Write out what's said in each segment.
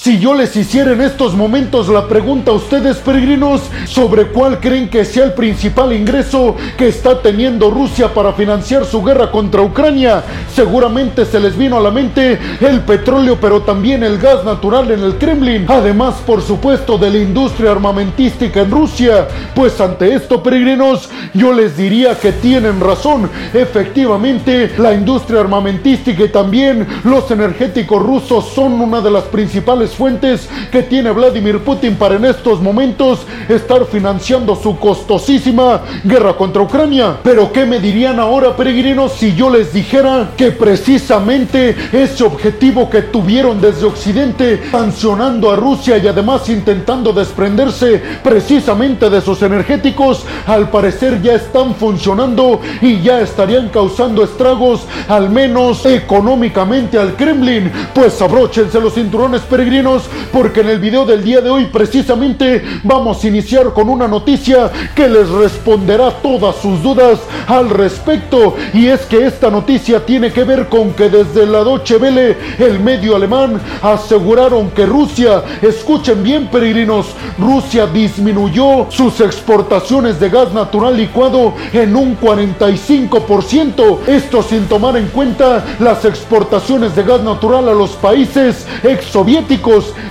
Si yo les hiciera en estos momentos la pregunta a ustedes peregrinos sobre cuál creen que sea el principal ingreso que está teniendo Rusia para financiar su guerra contra Ucrania, seguramente se les vino a la mente el petróleo pero también el gas natural en el Kremlin, además por supuesto de la industria armamentística en Rusia, pues ante esto peregrinos yo les diría que tienen razón, efectivamente la industria armamentística y también los energéticos rusos son una de las principales fuentes que tiene Vladimir Putin para en estos momentos estar financiando su costosísima guerra contra Ucrania. Pero ¿qué me dirían ahora, peregrinos, si yo les dijera que precisamente ese objetivo que tuvieron desde Occidente, sancionando a Rusia y además intentando desprenderse precisamente de sus energéticos, al parecer ya están funcionando y ya estarían causando estragos, al menos económicamente al Kremlin? Pues abróchense los cinturones peregrinos porque en el video del día de hoy precisamente vamos a iniciar con una noticia que les responderá todas sus dudas al respecto. Y es que esta noticia tiene que ver con que desde la Deutsche Welle, el medio alemán, aseguraron que Rusia, escuchen bien peregrinos, Rusia disminuyó sus exportaciones de gas natural licuado en un 45%, esto sin tomar en cuenta las exportaciones de gas natural a los países ex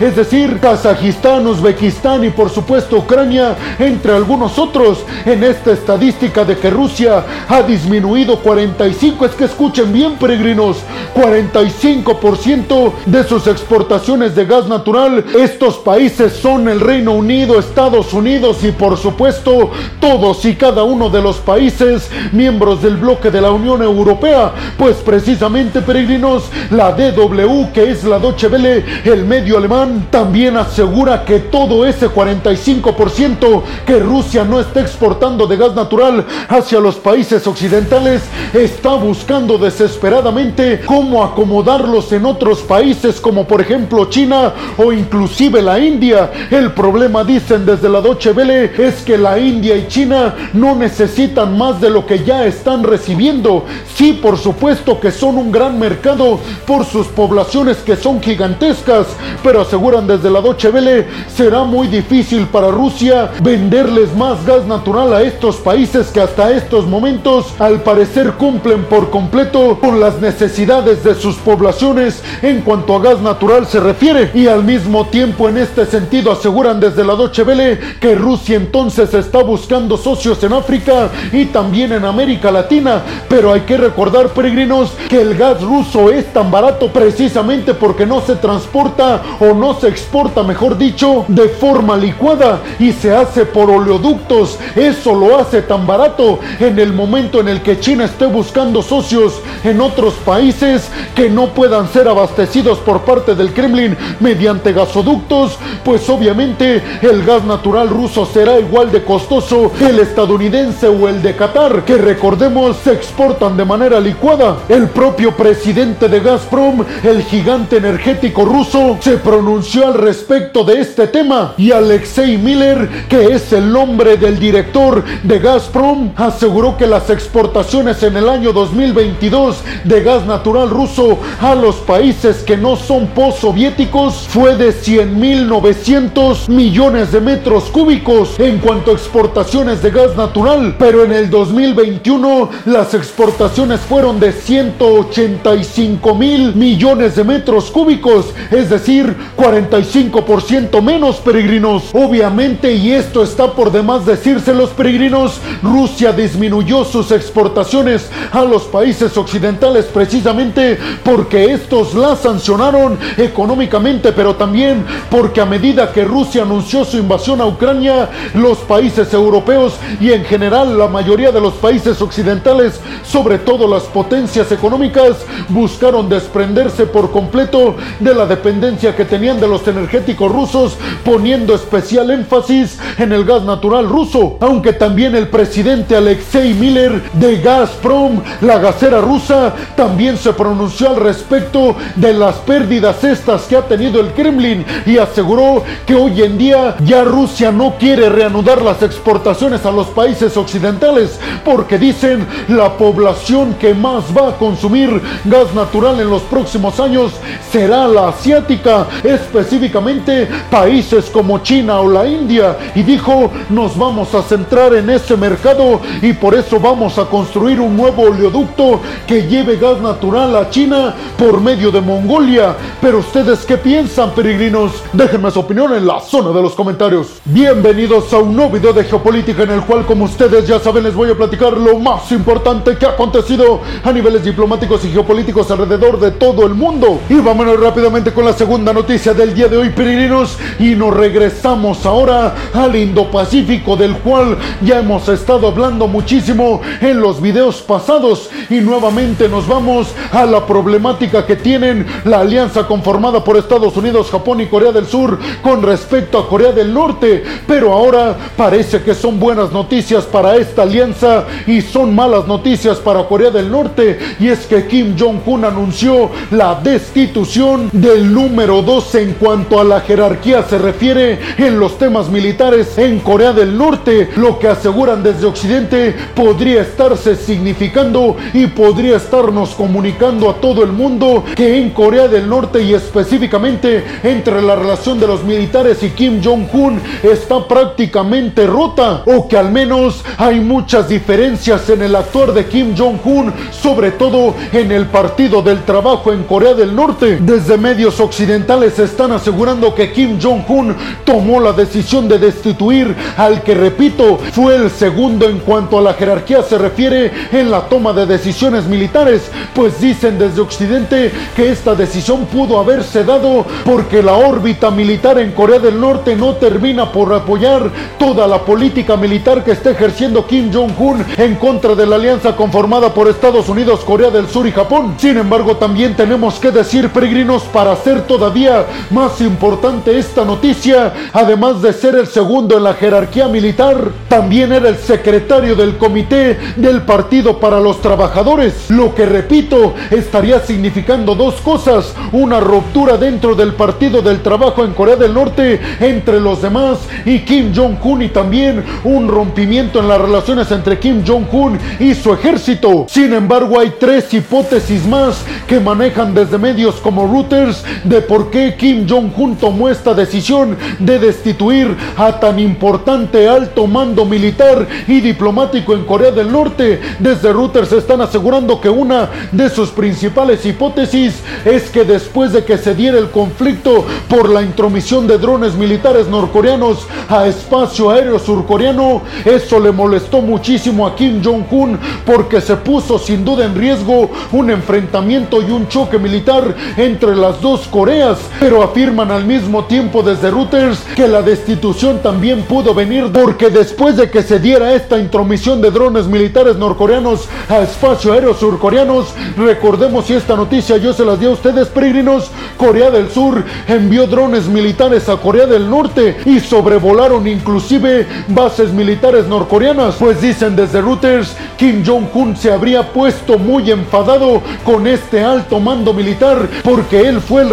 es decir, Kazajistán, Uzbekistán y por supuesto Ucrania, entre algunos otros, en esta estadística de que Rusia ha disminuido 45, es que escuchen bien peregrinos, 45% de sus exportaciones de gas natural. Estos países son el Reino Unido, Estados Unidos y por supuesto todos y cada uno de los países miembros del bloque de la Unión Europea. Pues precisamente peregrinos, la DW, que es la Deutsche Welle, el medio alemán también asegura que todo ese 45% que Rusia no está exportando de gas natural hacia los países occidentales está buscando desesperadamente cómo acomodarlos en otros países como por ejemplo China o inclusive la India. El problema dicen desde la Deutsche Welle es que la India y China no necesitan más de lo que ya están recibiendo. Sí, por supuesto que son un gran mercado por sus poblaciones que son gigantescas, pero aseguran desde la Deutsche Welle será muy difícil para Rusia venderles más gas natural a estos países que hasta estos momentos al parecer cumplen por completo con las necesidades de sus poblaciones en cuanto a gas natural se refiere. Y al mismo tiempo en este sentido aseguran desde la Deutsche Welle que Rusia entonces está buscando socios en África y también en América Latina, pero hay que recordar peregrinos que el gas ruso es tan barato precisamente porque no se transporta o no se exporta, mejor dicho, de forma licuada y se hace por oleoductos. Eso lo hace tan barato en el momento en el que China esté buscando socios en otros países que no puedan ser abastecidos por parte del Kremlin mediante gasoductos, pues obviamente el gas natural ruso será igual de costoso que el estadounidense o el de Qatar, que recordemos se exportan de manera licuada. El propio presidente de Gazprom, el gigante energético ruso, se pronunció al respecto de este tema y Alexei Miller, que es el nombre del director de Gazprom, aseguró que las exportaciones en el año 2022 de gas natural ruso a los países que no son postsoviéticos fue de 100.900 millones de metros cúbicos en cuanto a exportaciones de gas natural, pero en el 2021 las exportaciones fueron de 185 mil millones de metros cúbicos, es decir, 45% menos peregrinos. Obviamente, y esto está por demás decirse los peregrinos, Rusia disminuyó sus exportaciones a los países occidentales precisamente porque estos la sancionaron económicamente, pero también porque a medida que Rusia anunció su invasión a Ucrania, los países europeos y en general la mayoría de los países occidentales, sobre todo las potencias económicas, buscaron desprenderse por completo de la dependencia que tenían de los energéticos rusos, poniendo especial énfasis en el gas natural ruso, aunque también el presidente Alexei Miller de Gazprom, la gasera rusa, también se pronunció al respecto de las pérdidas estas que ha tenido el Kremlin y aseguró que hoy en día ya Rusia no quiere reanudar las exportaciones a los países occidentales porque dicen la población que más va a consumir gas natural en los próximos años será la asiática Específicamente países como China o la India, y dijo, nos vamos a centrar en ese mercado y por eso vamos a construir un nuevo oleoducto que lleve gas natural a China por medio de Mongolia. Pero ustedes qué piensan, peregrinos? Déjenme su opinión en la zona de los comentarios. Bienvenidos a un nuevo video de geopolítica en el cual, como ustedes ya saben, les voy a platicar lo más importante que ha acontecido a niveles diplomáticos y geopolíticos alrededor de todo el mundo. Y vámonos rápidamente con la segunda noticia del día de hoy, peregrinos, y nos regresamos ahora al Indo-Pacífico, del cual ya hemos estado hablando muchísimo en los videos pasados. Y nuevamente nos vamos a la problemática que tienen la alianza conformada por Estados Unidos, Japón y Corea del Sur con respecto a Corea del Norte. Pero ahora parece que son buenas noticias para esta alianza y son malas noticias para Corea del Norte. Y es que Kim Jong-un anunció la destitución del número 2 en cuanto a la jerarquía se refiere en los temas militares en Corea del Norte, lo que aseguran desde Occidente podría estarse significando y podría estarnos comunicando a todo el mundo que en Corea del Norte y específicamente entre la relación de los militares y Kim Jong-un está prácticamente rota o que al menos hay muchas diferencias en el actuar de Kim Jong-un, sobre todo en el Partido del Trabajo en Corea del Norte. Desde medios occidentales están asegurando que Kim Jong-un tomó la decisión de destituir al que, repito, fue el segundo en cuanto a la jerarquía se refiere en la toma de decisiones militares, pues dicen desde Occidente que esta decisión pudo haberse dado porque la órbita militar en Corea del Norte no termina por apoyar toda la política militar que está ejerciendo Kim Jong-un en contra de la alianza conformada por Estados Unidos, Corea del Sur y Japón. Sin embargo, también tenemos que decir, peregrinos, para hacer todavía más importante esta noticia, además de ser el segundo en la jerarquía militar, también era el secretario del Comité del Partido para los Trabajadores, lo que repito, estaría significando dos cosas, una ruptura dentro del Partido del Trabajo en Corea del Norte entre los demás y Kim Jong-un y también un rompimiento en las relaciones entre Kim Jong-un y su ejército. Sin embargo, hay tres hipótesis más que manejan desde medios como Reuters de por qué Kim Jong-un tomó esta decisión de destituir a tan importante alto mando militar y diplomático en Corea del Norte. Desde Reuters están asegurando que una de sus principales hipótesis es que después de que se diera el conflicto por la intromisión de drones militares norcoreanos a espacio aéreo surcoreano, eso le molestó muchísimo a Kim Jong-un porque se puso sin duda en riesgo un enfrentamiento y un choque militar entre las dos Coreas, pero afirman al mismo tiempo desde Reuters que la destitución también pudo venir porque después de que se diera esta intromisión de drones militares norcoreanos a espacio aéreo surcoreanos, recordemos si esta noticia yo se las di a ustedes peregrinos, Corea del Sur envió drones militares a Corea del Norte y sobrevolaron inclusive bases militares norcoreanas, pues dicen desde Reuters, Kim Jong-un se habría puesto muy enfadado con este alto mando militar porque él fue el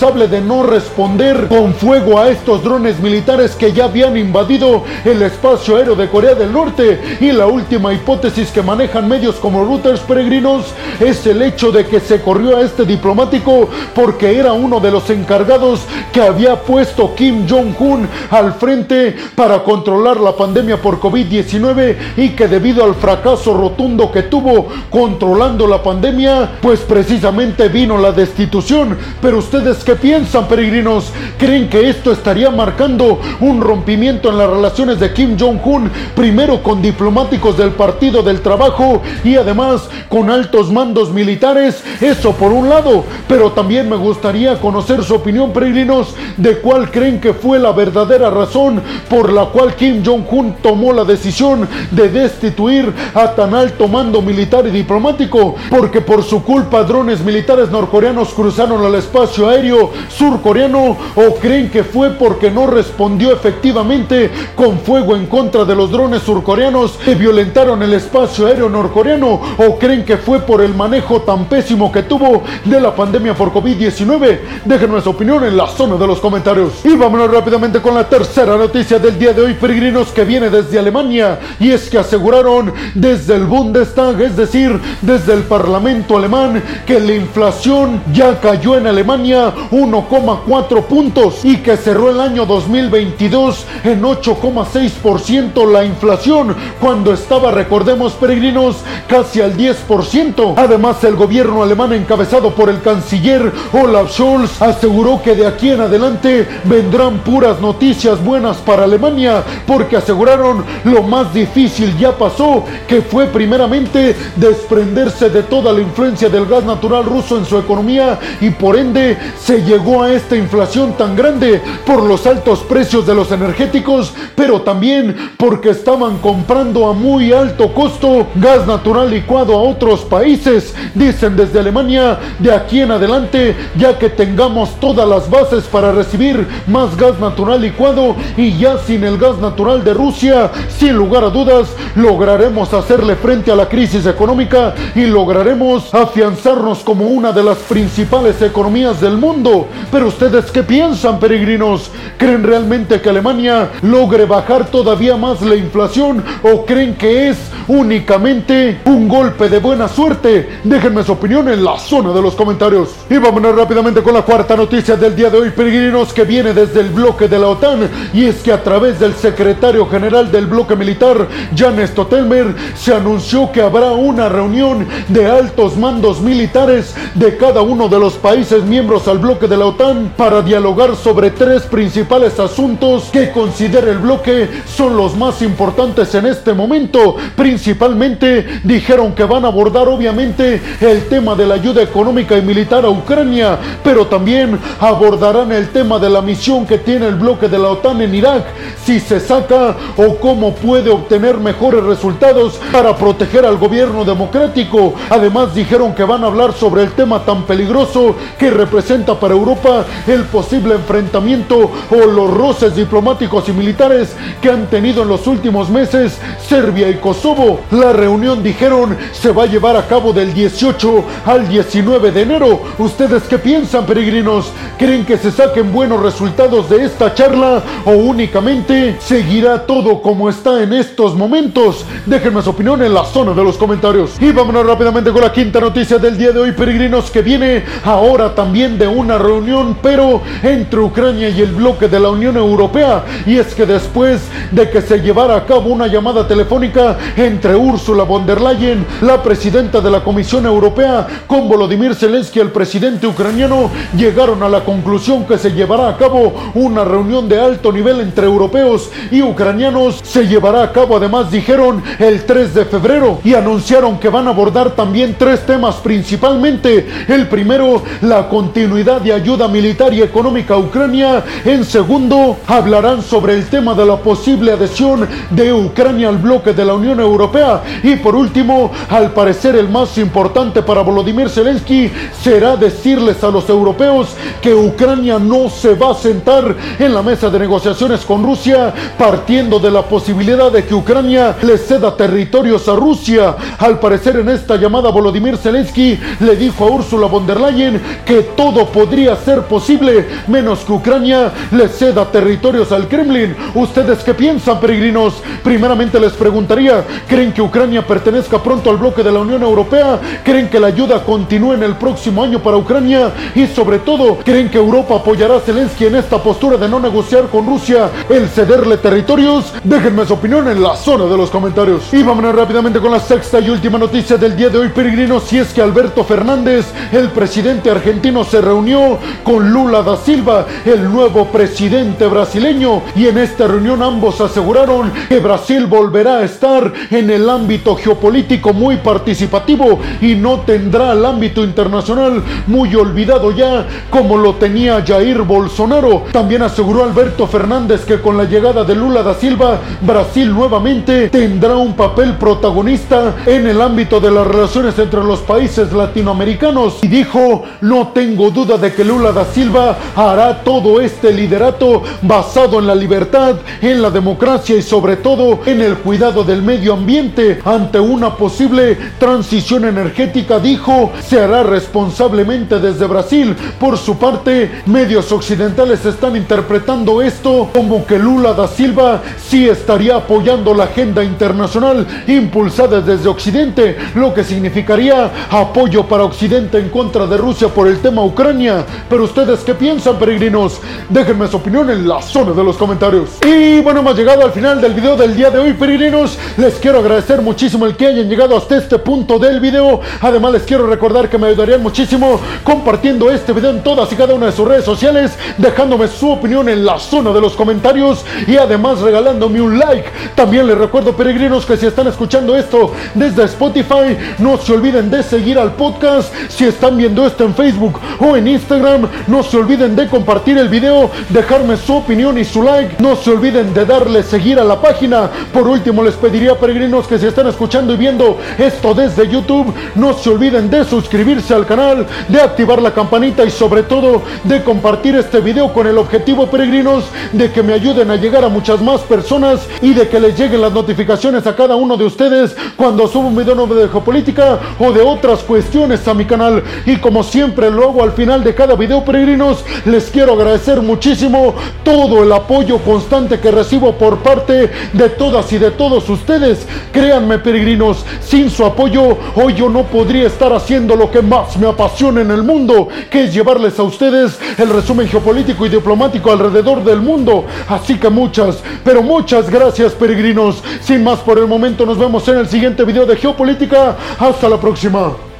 de no responder con fuego a estos drones militares que ya habían invadido el espacio aéreo de Corea del Norte. Y la última hipótesis que manejan medios como Reuters peregrinos es el hecho de que se corrió a este diplomático porque era uno de los encargados que había puesto Kim Jong-un al frente para controlar la pandemia por COVID-19 y que debido al fracaso rotundo que tuvo controlando la pandemia, pues precisamente vino la destitución. Pero ustedes qué piensan, peregrinos? ¿Creen que esto estaría marcando un rompimiento en las relaciones de Kim Jong-un, primero con diplomáticos del Partido del Trabajo y además con altos mandos militares? Eso por un lado, pero también me gustaría conocer su opinión, peregrinos, de cuál creen que fue la verdadera razón por la cual Kim Jong-un tomó la decisión de destituir a tan alto mando militar y diplomático, porque por su culpa drones militares norcoreanos cruzaron el espacio aéreo surcoreano o creen que fue porque no respondió efectivamente con fuego en contra de los drones surcoreanos que violentaron el espacio aéreo norcoreano o creen que fue por el manejo tan pésimo que tuvo de la pandemia por COVID-19. Déjenme su opinión en la zona de los comentarios. Y vámonos rápidamente con la tercera noticia del día de hoy, peregrinos, que viene desde Alemania y es que aseguraron desde el Bundestag, es decir, desde el Parlamento alemán, que la inflación ya cayó en Alemania Alemania 1,4 puntos y que cerró el año 2022 en 8,6% la inflación cuando estaba, recordemos peregrinos, casi al 10%. Además, el gobierno alemán encabezado por el canciller Olaf Scholz aseguró que de aquí en adelante vendrán puras noticias buenas para Alemania porque aseguraron lo más difícil ya pasó, que fue primeramente desprenderse de toda la influencia del gas natural ruso en su economía y por ende se llegó a esta inflación tan grande por los altos precios de los energéticos, pero también porque estaban comprando a muy alto costo gas natural licuado a otros países, dicen desde Alemania, de aquí en adelante, ya que tengamos todas las bases para recibir más gas natural licuado y ya sin el gas natural de Rusia, sin lugar a dudas, lograremos hacerle frente a la crisis económica y lograremos afianzarnos como una de las principales economías del mundo. Pero ustedes qué piensan, peregrinos? ¿Creen realmente que Alemania logre bajar todavía más la inflación o creen que es únicamente un golpe de buena suerte? Déjenme su opinión en la zona de los comentarios. Y vámonos rápidamente con la cuarta noticia del día de hoy, peregrinos, que viene desde el bloque de la OTAN y es que a través del secretario general del bloque militar, Jan Stotelmer, se anunció que habrá una reunión de altos mandos militares de cada uno de los países miembros al bloque de la OTAN para dialogar sobre tres principales asuntos que considera el bloque son los más importantes en este momento. Principalmente dijeron que van a abordar obviamente el tema de la ayuda económica y militar a Ucrania, pero también abordarán el tema de la misión que tiene el bloque de la OTAN en Irak, si se saca o cómo puede obtener mejores resultados para proteger al gobierno democrático. Además dijeron que van a hablar sobre el tema tan peligroso que representa para Europa el posible enfrentamiento o los roces diplomáticos y militares que han tenido en los últimos meses Serbia y Kosovo. La reunión dijeron se va a llevar a cabo del 18 al 19 de enero. ¿Ustedes qué piensan, peregrinos? ¿Creen que se saquen buenos resultados de esta charla o únicamente seguirá todo como está en estos momentos? Déjenme su opinión en la zona de los comentarios. Y vámonos rápidamente con la quinta noticia del día de hoy, peregrinos, que viene ahora también de una reunión, pero entre Ucrania y el bloque de la Unión Europea. Y es que después de que se llevara a cabo una llamada telefónica entre Ursula von der Leyen, la presidenta de la Comisión Europea, con Volodymyr Zelensky, el presidente ucraniano, llegaron a la conclusión que se llevará a cabo una reunión de alto nivel entre europeos y ucranianos. Se llevará a cabo, además, dijeron, el 3 de febrero y anunciaron que van a abordar también tres temas principalmente. El primero, la continuidad de ayuda militar y económica a Ucrania. En segundo, hablarán sobre el tema de la posible adhesión de Ucrania al bloque de la Unión Europea. Y por último, al parecer el más importante para Volodymyr Zelensky será decirles a los europeos que Ucrania no se va a sentar en la mesa de negociaciones con Rusia, partiendo de la posibilidad de que Ucrania le ceda territorios a Rusia. Al parecer en esta llamada Volodymyr Zelensky le dijo a Ursula von der Leyen que todo podría ser posible, menos que Ucrania le ceda territorios al Kremlin. ¿Ustedes qué piensan, peregrinos? Primeramente les preguntaría, ¿creen que Ucrania pertenezca pronto al bloque de la Unión Europea? ¿Creen que la ayuda continúe en el próximo año para Ucrania? Y sobre todo, ¿creen que Europa apoyará a Zelensky en esta postura de no negociar con Rusia el cederle territorios? Déjenme su opinión en la zona de los comentarios. Y vámonos rápidamente con la sexta y última noticia del día de hoy, peregrinos, si es que Alberto Fernández, el presidente argentino, se reunió con Lula da Silva, el nuevo presidente brasileño, y en esta reunión ambos aseguraron que Brasil volverá a estar en el ámbito geopolítico muy participativo y no tendrá el ámbito internacional muy olvidado ya como lo tenía Jair Bolsonaro. También aseguró Alberto Fernández que con la llegada de Lula da Silva, Brasil nuevamente tendrá un papel protagonista en el ámbito de las relaciones entre los países latinoamericanos y dijo, no tengo duda de que Lula da Silva hará todo este liderato basado en la libertad, en la democracia y sobre todo en el cuidado del medio ambiente ante una posible transición energética, dijo, se hará responsablemente desde Brasil. Por su parte, medios occidentales están interpretando esto como que Lula da Silva sí estaría apoyando la agenda internacional impulsada desde Occidente, lo que significaría apoyo para Occidente en contra de Rusia por el tema Ucrania Pero ustedes qué piensan, peregrinos? Déjenme su opinión en la zona de los comentarios. Y bueno, hemos llegado al final del video del día de hoy, peregrinos. Les quiero agradecer muchísimo el que hayan llegado hasta este punto del video. Además, les quiero recordar que me ayudarían muchísimo compartiendo este video en todas y cada una de sus redes sociales, dejándome su opinión en la zona de los comentarios y además regalándome un like. También les recuerdo, peregrinos, que si están escuchando esto desde Spotify, no se olviden de seguir al podcast. Si están viendo esto en Facebook o en Instagram, no se olviden de compartir el video, dejarme su opinión y su like. No se olviden de darle seguir a la página. Por último, les pediría, peregrinos, que si están escuchando y viendo esto desde YouTube, no se olviden de suscribirse al canal, de activar la campanita y sobre todo de compartir este video con el objetivo, peregrinos, de que me ayuden a llegar a muchas más personas y de que les lleguen las notificaciones a cada uno de ustedes cuando subo un video nuevo de geopolítica o de otras cuestiones a mi canal. Y como siempre lo hago al de cada video, peregrinos, les quiero agradecer muchísimo todo el apoyo constante que recibo por parte de todas y de todos ustedes. Créanme, peregrinos, sin su apoyo, hoy yo no podría estar haciendo lo que más me apasiona en el mundo, que es llevarles a ustedes el resumen geopolítico y diplomático alrededor del mundo. Así que muchas, pero muchas gracias, peregrinos. Sin más por el momento, nos vemos en el siguiente video de geopolítica. Hasta la próxima.